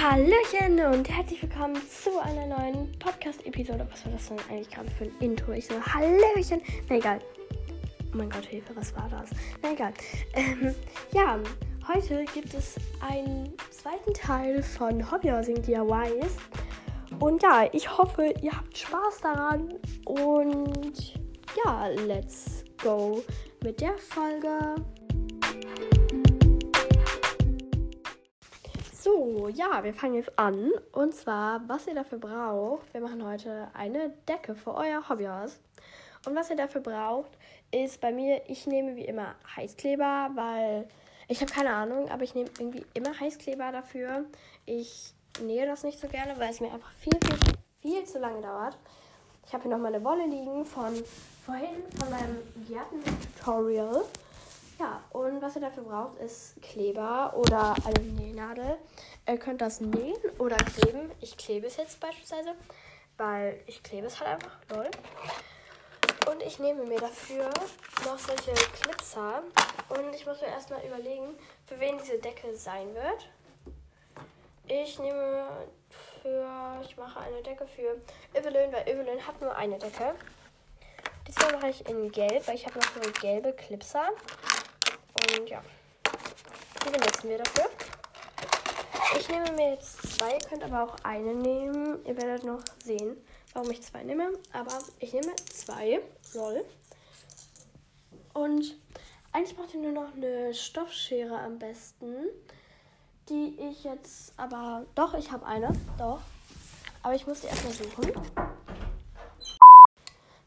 Hallöchen und herzlich willkommen zu einer neuen Podcast-Episode. Was war das denn eigentlich gerade für ein Intro? Ich so, Hallöchen. Na egal. Oh mein Gott, Hilfe, was war das? Na egal. Ähm, ja, heute gibt es einen zweiten Teil von Hobbyhousing DIYs. Und ja, ich hoffe, ihr habt Spaß daran. Und ja, let's go mit der Folge. Ja, wir fangen jetzt an. Und zwar, was ihr dafür braucht. Wir machen heute eine Decke für euer Hobbyhaus. Und was ihr dafür braucht, ist bei mir, ich nehme wie immer Heißkleber, weil ich habe keine Ahnung, aber ich nehme irgendwie immer Heißkleber dafür. Ich nähe das nicht so gerne, weil es mir einfach viel, viel, viel zu lange dauert. Ich habe hier noch meine Wolle liegen von vorhin, von meinem Gärten-Tutorial. Ja, und was ihr dafür braucht, ist Kleber oder eine Nähnadel. Ihr könnt das nähen oder kleben. Ich klebe es jetzt beispielsweise, weil ich klebe es halt einfach. Lol. Und ich nehme mir dafür noch solche Clipser. Und ich muss mir erstmal überlegen, für wen diese Decke sein wird. Ich nehme für, ich mache eine Decke für Evelyn, weil Evelyn hat nur eine Decke. Diesmal mache ich in Gelb, weil ich habe noch so gelbe Clipser. Und ja, die benutzen wir dafür. Ich nehme mir jetzt zwei, ihr könnt aber auch eine nehmen. Ihr werdet noch sehen, warum ich zwei nehme. Aber ich nehme zwei. Lol. Und eigentlich braucht ihr nur noch eine Stoffschere am besten. Die ich jetzt aber. Doch, ich habe eine. Doch. Aber ich muss die erstmal suchen.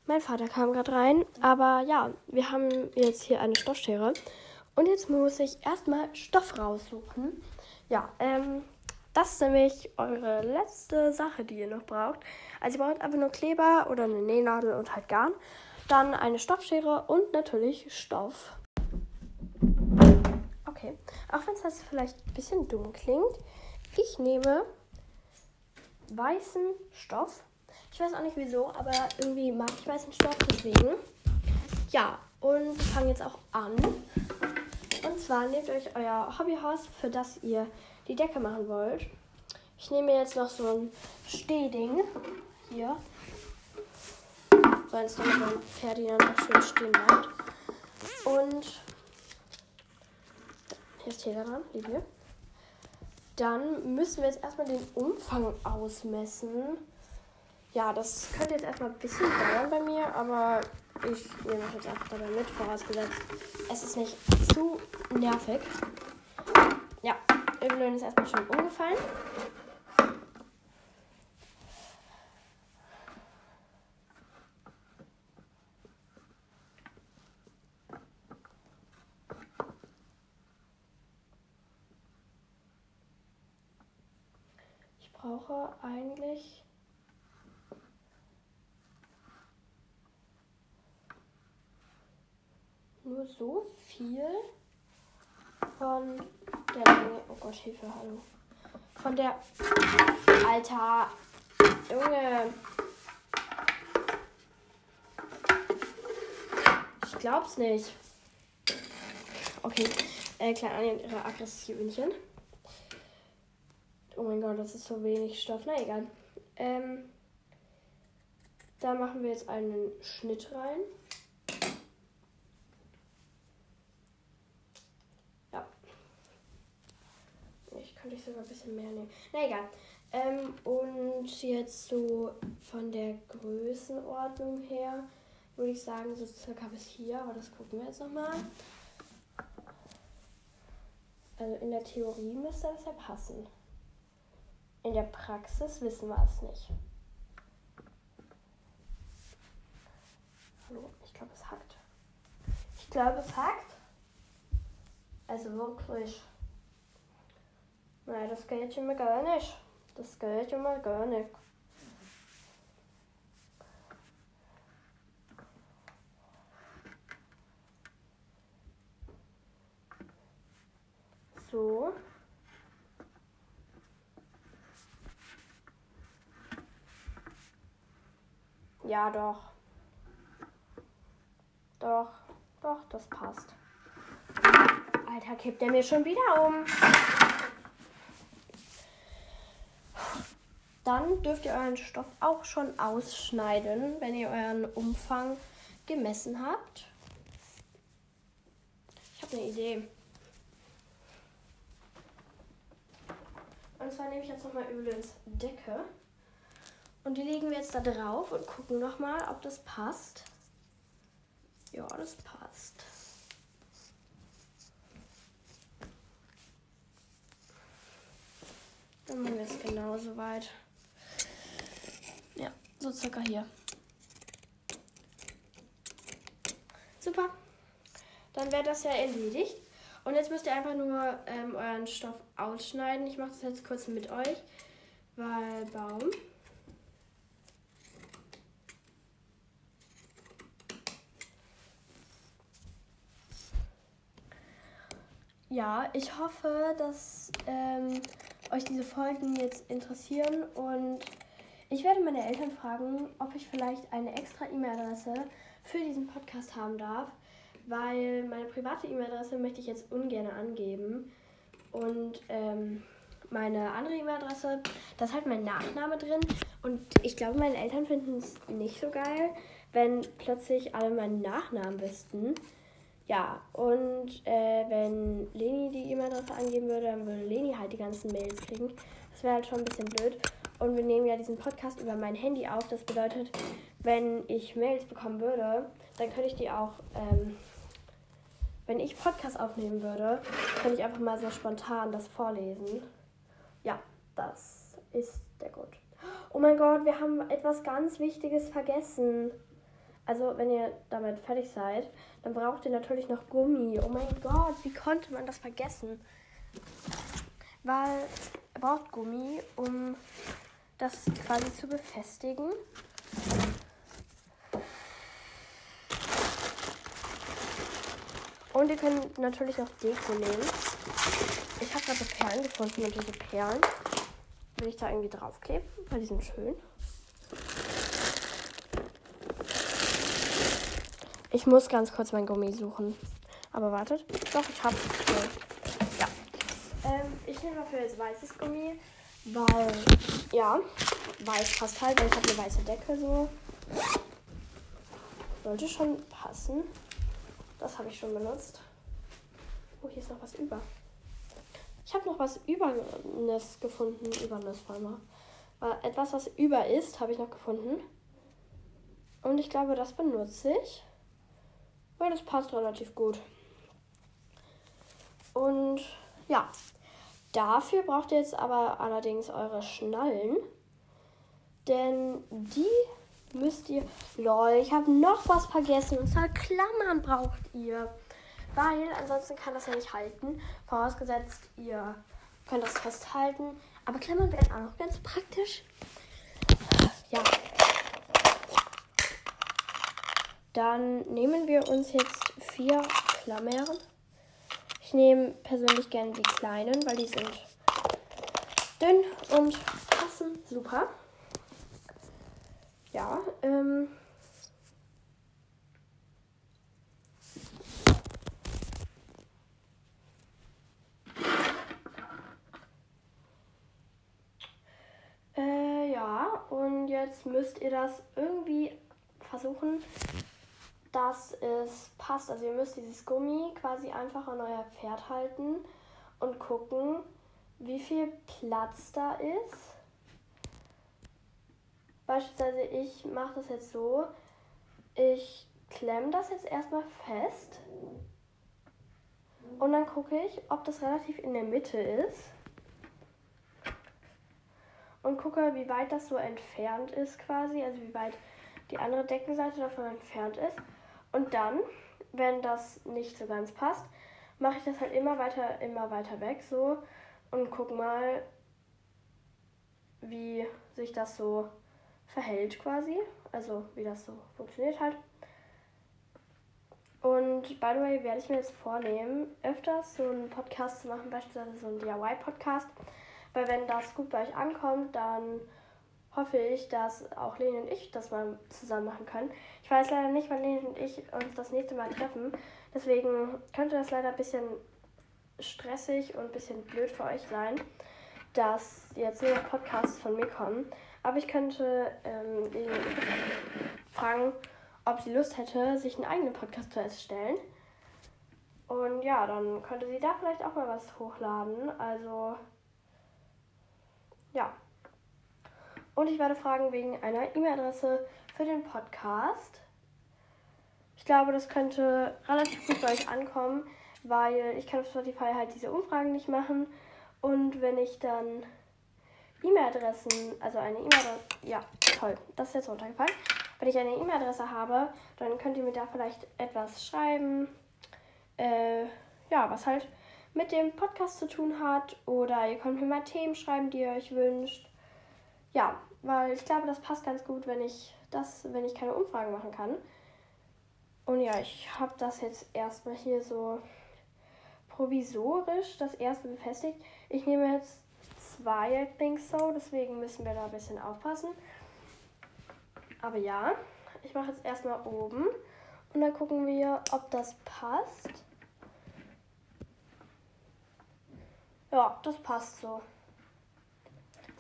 Mein Vater kam gerade rein. Aber ja, wir haben jetzt hier eine Stoffschere. Und jetzt muss ich erstmal Stoff raussuchen. Ja, ähm, das ist nämlich eure letzte Sache, die ihr noch braucht. Also ihr braucht einfach nur Kleber oder eine Nähnadel und halt Garn. Dann eine Stoffschere und natürlich Stoff. Okay, auch wenn es jetzt vielleicht ein bisschen dumm klingt. Ich nehme weißen Stoff. Ich weiß auch nicht wieso, aber irgendwie mag ich weißen Stoff, deswegen. Ja, und wir fangen jetzt auch an. Zwar nehmt euch euer Hobbyhaus, für das ihr die Decke machen wollt. Ich nehme jetzt noch so ein Stehding hier. So eins, damit mein Ferdinand auch schön stehen bleibt. Und hier ist Tee dran, lieb hier. Dann müssen wir jetzt erstmal den Umfang ausmessen. Ja, das könnte jetzt erstmal ein bisschen dauern bei mir, aber ich nehme euch jetzt einfach dabei mit, vorausgesetzt, es ist nicht zu nervig. Ja, Evelyn ist erstmal schon umgefallen. Ich brauche eigentlich nur so viel von der Länge. Oh Gott, Hilfe, hallo. Von der. Alter. Junge. Ich glaub's nicht. Okay. Äh, Klein Anja und ihre Aggressionchen. Oh mein Gott, das ist so wenig Stoff. Na egal. Ähm, da machen wir jetzt einen Schnitt rein. könnte ich sogar ein bisschen mehr nehmen. Na egal. Ähm, und jetzt so von der Größenordnung her würde ich sagen, so circa bis hier, aber das gucken wir jetzt nochmal. Also in der Theorie müsste das ja passen. In der Praxis wissen wir es nicht. Hallo, ich glaube es hackt. Ich glaube es hackt. Also wirklich. Nein, das geht mal gar nicht. Das geht mal gar nicht. So. Ja, doch. Doch, doch, das passt. Alter, kippt der mir schon wieder um. Dann dürft ihr euren Stoff auch schon ausschneiden, wenn ihr euren Umfang gemessen habt. Ich habe eine Idee. Und zwar nehme ich jetzt nochmal übrigens Decke. Und die legen wir jetzt da drauf und gucken nochmal, ob das passt. Ja, das passt. Dann machen wir es genauso weit. So circa hier. Super. Dann wäre das ja erledigt. Und jetzt müsst ihr einfach nur ähm, euren Stoff ausschneiden. Ich mache das jetzt kurz mit euch, weil Baum. Ja, ich hoffe, dass ähm, euch diese Folgen jetzt interessieren und ich werde meine Eltern fragen, ob ich vielleicht eine extra E-Mail-Adresse für diesen Podcast haben darf, weil meine private E-Mail-Adresse möchte ich jetzt ungern angeben und ähm, meine andere E-Mail-Adresse, da ist halt mein Nachname drin und ich glaube, meine Eltern finden es nicht so geil, wenn plötzlich alle meinen Nachnamen wüssten. Ja, und äh, wenn Leni die E-Mail-Adresse angeben würde, dann würde Leni halt die ganzen Mails kriegen. Das wäre halt schon ein bisschen blöd. Und wir nehmen ja diesen Podcast über mein Handy auf. Das bedeutet, wenn ich Mails bekommen würde, dann könnte ich die auch, ähm, wenn ich Podcast aufnehmen würde, könnte ich einfach mal so spontan das vorlesen. Ja, das ist der Grund. Oh mein Gott, wir haben etwas ganz Wichtiges vergessen. Also, wenn ihr damit fertig seid, dann braucht ihr natürlich noch Gummi. Oh mein Gott, wie konnte man das vergessen? Weil ihr braucht Gummi, um das quasi zu befestigen. Und ihr könnt natürlich noch Deko nehmen. Ich habe gerade Perlen gefunden und diese Perlen will ich da irgendwie draufkleben, weil die sind schön. Ich muss ganz kurz mein Gummi suchen. Aber wartet. Doch, ich hab's. Ja. Ähm, ich nehme dafür jetzt weißes Gummi, weil, ja, weiß passt halt, weil ich habe eine weiße Decke so. Sollte schon passen. Das habe ich schon benutzt. Oh, hier ist noch was über. Ich habe noch was Übernes gefunden. Übernes vor allem. Etwas, was über ist, habe ich noch gefunden. Und ich glaube, das benutze ich weil das passt relativ gut. Und ja, dafür braucht ihr jetzt aber allerdings eure Schnallen, denn die müsst ihr. Lol, ich habe noch was vergessen. Und zwar Klammern braucht ihr. Weil ansonsten kann das ja nicht halten. Vorausgesetzt, ihr könnt das festhalten. Aber Klammern werden auch noch ganz praktisch. Ja, dann nehmen wir uns jetzt vier Klammern. Ich nehme persönlich gerne die kleinen, weil die sind dünn und passen super. Ja, ähm. Äh, ja, und jetzt müsst ihr das irgendwie versuchen dass es passt. Also ihr müsst dieses Gummi quasi einfach an euer Pferd halten und gucken, wie viel Platz da ist. Beispielsweise ich mache das jetzt so, ich klemme das jetzt erstmal fest und dann gucke ich, ob das relativ in der Mitte ist und gucke, wie weit das so entfernt ist quasi, also wie weit die andere Deckenseite davon entfernt ist. Und dann, wenn das nicht so ganz passt, mache ich das halt immer weiter, immer weiter weg so und guck mal, wie sich das so verhält quasi. Also wie das so funktioniert halt. Und by the way, werde ich mir jetzt vornehmen, öfters so einen Podcast zu machen, beispielsweise so einen DIY-Podcast. Weil wenn das gut bei euch ankommt, dann hoffe ich, dass auch Leni und ich das mal zusammen machen können. Ich weiß leider nicht, wann Leni und ich uns das nächste Mal treffen. Deswegen könnte das leider ein bisschen stressig und ein bisschen blöd für euch sein. dass jetzt nur Podcasts von mir kommen. Aber ich könnte ähm, fragen, ob sie Lust hätte, sich einen eigenen Podcast zu erstellen. Und ja, dann könnte sie da vielleicht auch mal was hochladen. Also, ja. Und ich werde fragen wegen einer E-Mail-Adresse für den Podcast. Ich glaube, das könnte relativ gut bei euch ankommen, weil ich kann auf Spotify halt diese Umfragen nicht machen. Und wenn ich dann E-Mail-Adressen, also eine E-Mail-Adresse, ja, toll, das ist jetzt runtergefallen. Wenn ich eine E-Mail-Adresse habe, dann könnt ihr mir da vielleicht etwas schreiben, äh, ja, was halt mit dem Podcast zu tun hat. Oder ihr könnt mir mal Themen schreiben, die ihr euch wünscht. Ja, weil ich glaube, das passt ganz gut, wenn ich das, wenn ich keine Umfragen machen kann. Und ja, ich habe das jetzt erstmal hier so provisorisch das erste befestigt. Ich nehme jetzt zwei, I think so, deswegen müssen wir da ein bisschen aufpassen. Aber ja, ich mache jetzt erstmal oben und dann gucken wir, ob das passt. Ja, das passt so.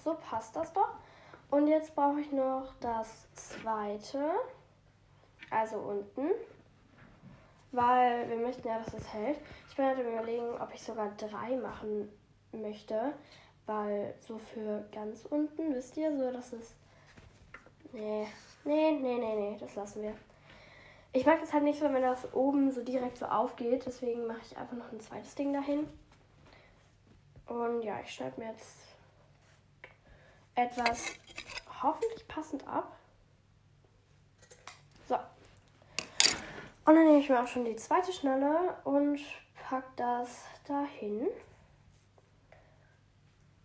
So passt das doch. Und jetzt brauche ich noch das zweite. Also unten. Weil wir möchten ja, dass es hält. Ich bin halt überlegen, ob ich sogar drei machen möchte. Weil so für ganz unten, wisst ihr, so dass es. Nee, nee, nee, nee, nee, das lassen wir. Ich mag das halt nicht so, wenn das oben so direkt so aufgeht. Deswegen mache ich einfach noch ein zweites Ding dahin. Und ja, ich schneide mir jetzt etwas hoffentlich passend ab. So. Und dann nehme ich mir auch schon die zweite Schnalle und pack das dahin.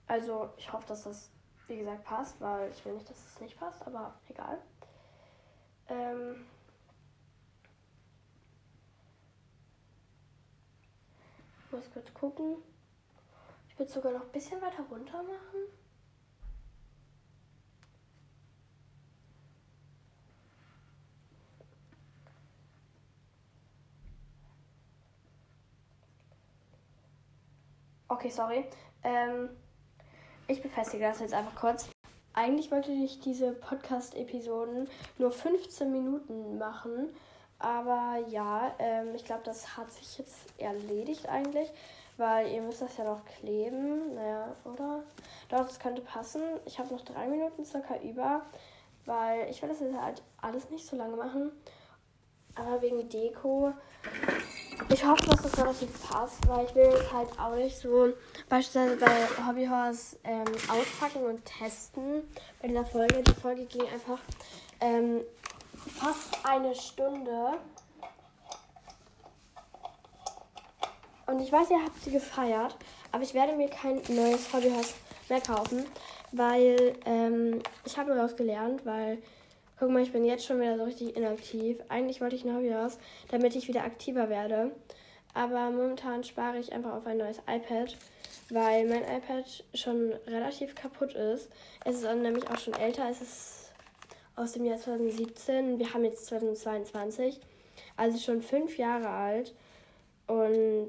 Also ich hoffe, dass das, wie gesagt, passt, weil ich will nicht, dass es nicht passt, aber egal. Ähm ich muss kurz gucken. Ich würde sogar noch ein bisschen weiter runter machen. Okay, sorry. Ähm, ich befestige das jetzt einfach kurz. Eigentlich wollte ich diese Podcast-Episoden nur 15 Minuten machen. Aber ja, ähm, ich glaube, das hat sich jetzt erledigt eigentlich. Weil ihr müsst das ja noch kleben. Naja, oder? Doch, das könnte passen. Ich habe noch drei Minuten circa über. Weil ich will das jetzt halt alles nicht so lange machen. Aber wegen Deko. Ich hoffe, dass das relativ passt, weil ich will jetzt halt auch nicht so beispielsweise bei Hobbyhorse ähm, auspacken und testen bei dieser Folge. Die Folge ging einfach ähm, fast eine Stunde. Und ich weiß, ihr habt sie gefeiert, aber ich werde mir kein neues Hobbyhaus mehr kaufen, weil ähm, ich habe daraus gelernt, weil, guck mal, ich bin jetzt schon wieder so richtig inaktiv. Eigentlich wollte ich ein Hobbyhaus, damit ich wieder aktiver werde. Aber momentan spare ich einfach auf ein neues iPad, weil mein iPad schon relativ kaputt ist. Es ist nämlich auch schon älter, es ist aus dem Jahr 2017. Wir haben jetzt 2022, also schon fünf Jahre alt. Und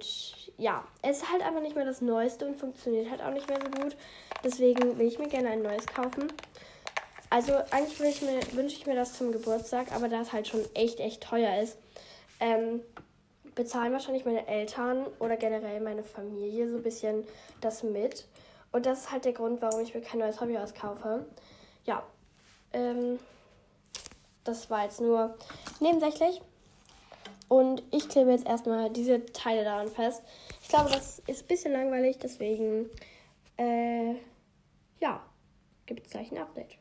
ja, es ist halt einfach nicht mehr das Neueste und funktioniert halt auch nicht mehr so gut. Deswegen will ich mir gerne ein neues kaufen. Also eigentlich wünsche ich mir das zum Geburtstag, aber da es halt schon echt, echt teuer ist, ähm, bezahlen wahrscheinlich meine Eltern oder generell meine Familie so ein bisschen das mit. Und das ist halt der Grund, warum ich mir kein neues Hobby auskaufe. Ja, ähm, das war jetzt nur nebensächlich. Und ich klebe jetzt erstmal diese Teile daran fest. Ich glaube, das ist ein bisschen langweilig, deswegen, äh, ja, gibt es gleich ein Update.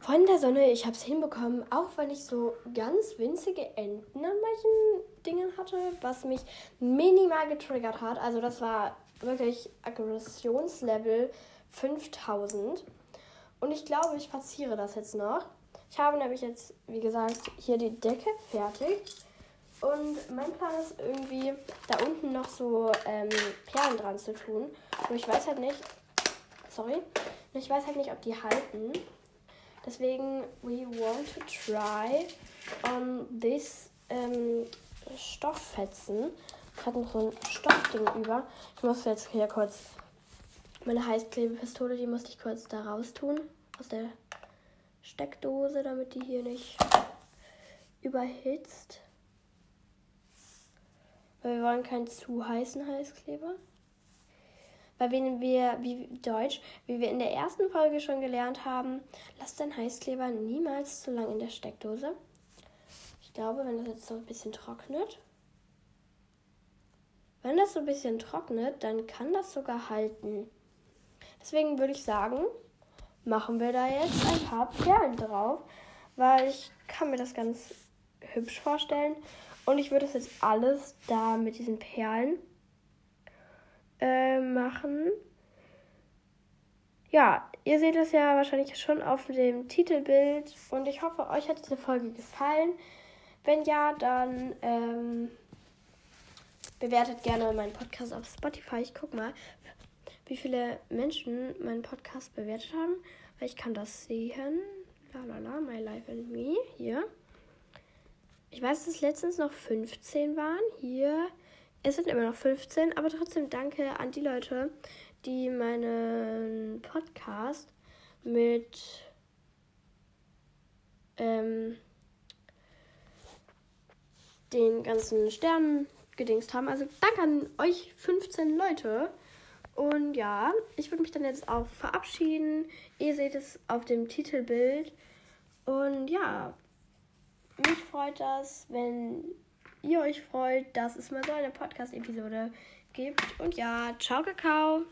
Von der Sonne, ich habe es hinbekommen, auch wenn ich so ganz winzige Enden an manchen Dingen hatte, was mich minimal getriggert hat. Also das war wirklich Aggressionslevel 5000. Und ich glaube, ich verziere das jetzt noch. Ich habe nämlich jetzt, wie gesagt, hier die Decke fertig. Und mein Plan ist irgendwie, da unten noch so ähm, Perlen dran zu tun. Und ich weiß halt nicht, sorry, ich weiß halt nicht, ob die halten. Deswegen, we want to try on this ähm, Stofffetzen. Ich hatte noch so ein Stoffding über. Ich muss jetzt hier kurz Meine Heißklebepistole, die musste ich kurz da raus tun. Aus der Steckdose, damit die hier nicht überhitzt. Weil wir wollen keinen zu heißen Heißkleber. Weil wenn wir, wie Deutsch, wie wir in der ersten Folge schon gelernt haben, lass deinen Heißkleber niemals zu lang in der Steckdose. Ich glaube, wenn das jetzt so ein bisschen trocknet, wenn das so ein bisschen trocknet, dann kann das sogar halten. Deswegen würde ich sagen, machen wir da jetzt ein paar Perlen drauf, weil ich kann mir das ganz hübsch vorstellen. Und ich würde das jetzt alles da mit diesen Perlen äh, machen. Ja, ihr seht das ja wahrscheinlich schon auf dem Titelbild. Und ich hoffe, euch hat diese Folge gefallen. Wenn ja, dann ähm, bewertet gerne meinen Podcast auf Spotify. Ich guck mal, wie viele Menschen meinen Podcast bewertet haben. Weil ich kann das sehen. La la la, My Life and Me. Hier. Ich weiß, dass letztens noch 15 waren. Hier. Es sind immer noch 15, aber trotzdem danke an die Leute, die meinen Podcast mit ähm, den ganzen Sternen gedingst haben. Also danke an euch 15 Leute. Und ja, ich würde mich dann jetzt auch verabschieden. Ihr seht es auf dem Titelbild. Und ja, mich freut das, wenn ihr euch freut, dass es mal so eine Podcast-Episode gibt. Und ja, ciao, Kakao.